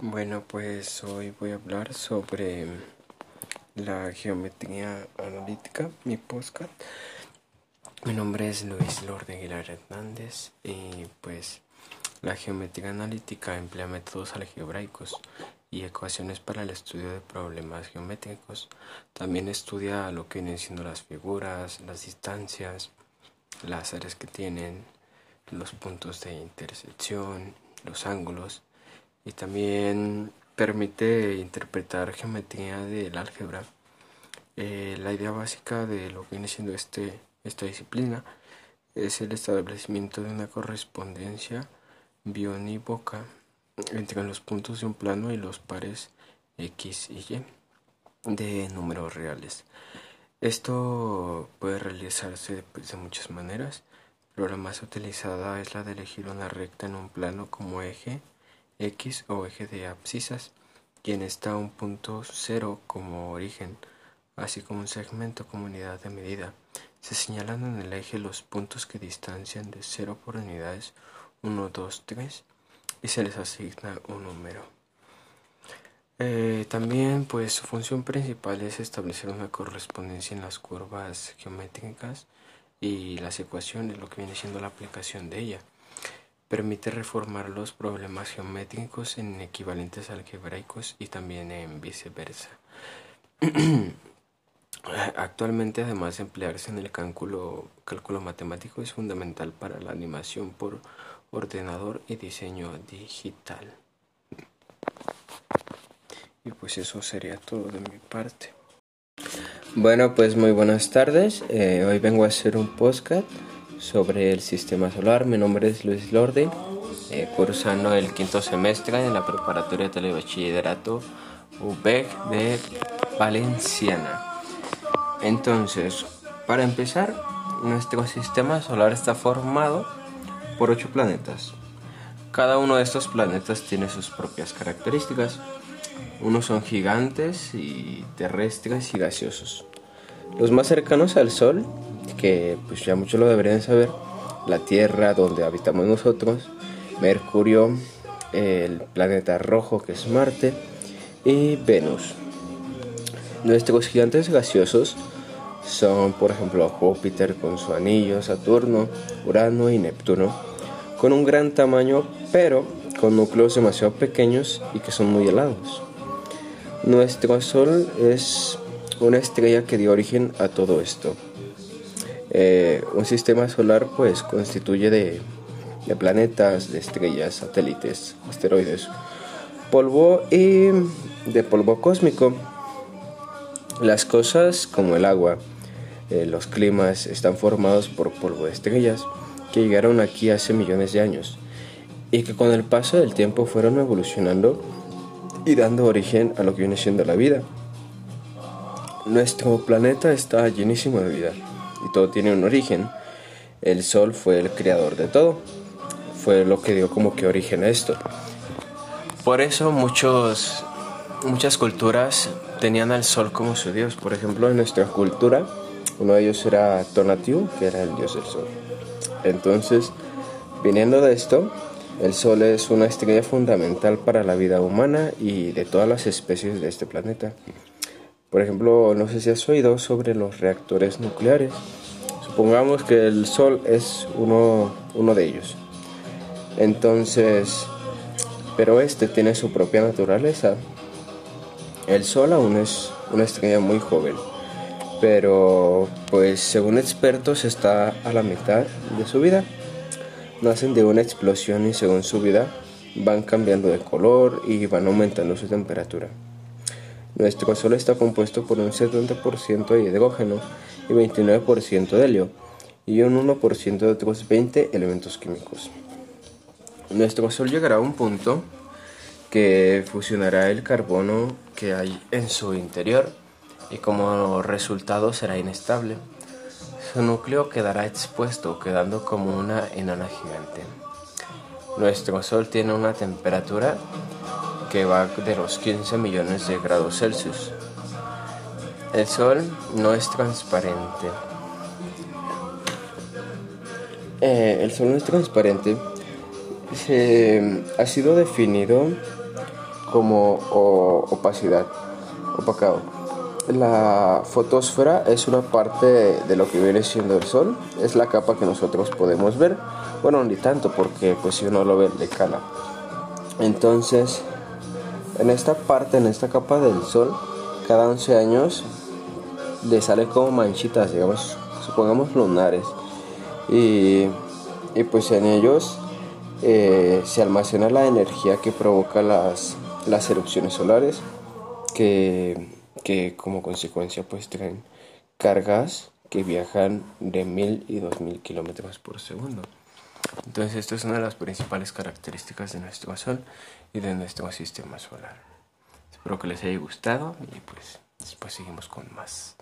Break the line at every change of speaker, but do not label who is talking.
Bueno, pues hoy voy a hablar sobre la geometría analítica, mi postcat. Mi nombre es Luis Lorde Aguilar Hernández y pues la geometría analítica emplea métodos algebraicos y ecuaciones para el estudio de problemas geométricos. También estudia lo que vienen siendo las figuras, las distancias, las áreas que tienen, los puntos de intersección, los ángulos y también permite interpretar geometría del álgebra. Eh, la idea básica de lo que viene siendo este, esta disciplina es el establecimiento de una correspondencia bionívoca entre los puntos de un plano y los pares x y y de números reales. Esto puede realizarse de muchas maneras, pero la más utilizada es la de elegir una recta en un plano como eje x o eje de abscisas y en esta un punto cero como origen, así como un segmento como unidad de medida. Se señalan en el eje los puntos que distancian de 0 por unidades 1, 2, 3 y se les asigna un número. Eh, también pues su función principal es establecer una correspondencia en las curvas geométricas y las ecuaciones, lo que viene siendo la aplicación de ella. Permite reformar los problemas geométricos en equivalentes algebraicos y también en viceversa. Actualmente, además de emplearse en el cálculo, cálculo matemático, es fundamental para la animación por ordenador y diseño digital. Y pues eso sería todo de mi parte. Bueno, pues muy buenas tardes. Eh, hoy vengo a hacer un podcast sobre el sistema solar. Mi nombre es Luis Lorde, eh, cursando el quinto semestre en la preparatoria de telebachillerato UBEC de Valenciana. Entonces, para empezar, nuestro sistema solar está formado por ocho planetas. Cada uno de estos planetas tiene sus propias características. Unos son gigantes y terrestres y gaseosos. Los más cercanos al Sol que pues ya muchos lo deberían saber, la Tierra donde habitamos nosotros, Mercurio, el planeta rojo que es Marte y Venus. Nuestros gigantes gaseosos son por ejemplo Júpiter con su anillo, Saturno, Urano y Neptuno, con un gran tamaño pero con núcleos demasiado pequeños y que son muy helados. Nuestro Sol es una estrella que dio origen a todo esto. Eh, un sistema solar pues constituye de, planetas, de estrellas, satélites, asteroides, polvo y de polvo cósmico. Las cosas como el agua, eh, los climas están formados por polvo de estrellas que llegaron aquí hace millones de años y que con el paso del tiempo fueron evolucionando y dando origen a lo que viene siendo la vida. Nuestro planeta está llenísimo de vida y todo tiene un origen. El sol fue el creador de todo. Fue lo que dio como que origen a esto. Por eso muchos, muchas culturas tenían al sol como su dios. Por ejemplo, en nuestra cultura, uno de ellos era Tonatiuh, que era el dios del sol. Entonces, viniendo de esto, el Sol es una estrella fundamental para la vida humana y de todas las especies de este planeta. Por ejemplo, no sé si has oído sobre los reactores nucleares. Supongamos que el Sol es uno, uno de ellos. Entonces, pero este tiene su propia naturaleza. El Sol aún es una estrella muy joven, pero pues según expertos está a la mitad de su vida. Nacen de una explosión y según su vida van cambiando de color y van aumentando su temperatura. Nuestro Sol está compuesto por un 70% de hidrógeno y 29% de helio y un 1% de otros 20 elementos químicos. Nuestro Sol llegará a un punto que fusionará el carbono que hay en su interior y como resultado será inestable. Su núcleo quedará expuesto, quedando como una enana gigante. Nuestro Sol tiene una temperatura que va de los 15 millones de grados Celsius. El Sol no es transparente. Eh, el Sol no es transparente. ha sido definido como opacidad, opacado. La fotosfera es una parte de lo que viene siendo el Sol, es la capa que nosotros podemos ver. Bueno, ni tanto porque pues si uno lo ve de cala. Entonces, en esta parte, en esta capa del Sol, cada 11 años le sale como manchitas, digamos, supongamos lunares. Y, y pues en ellos eh, se almacena la energía que provoca las, las erupciones solares, que, que como consecuencia pues traen cargas que viajan de 1000 y 2000 kilómetros por segundo. Entonces, esto es una de las principales características de nuestro Sol y de nuestro sistema solar. Espero que les haya gustado y pues después seguimos con más.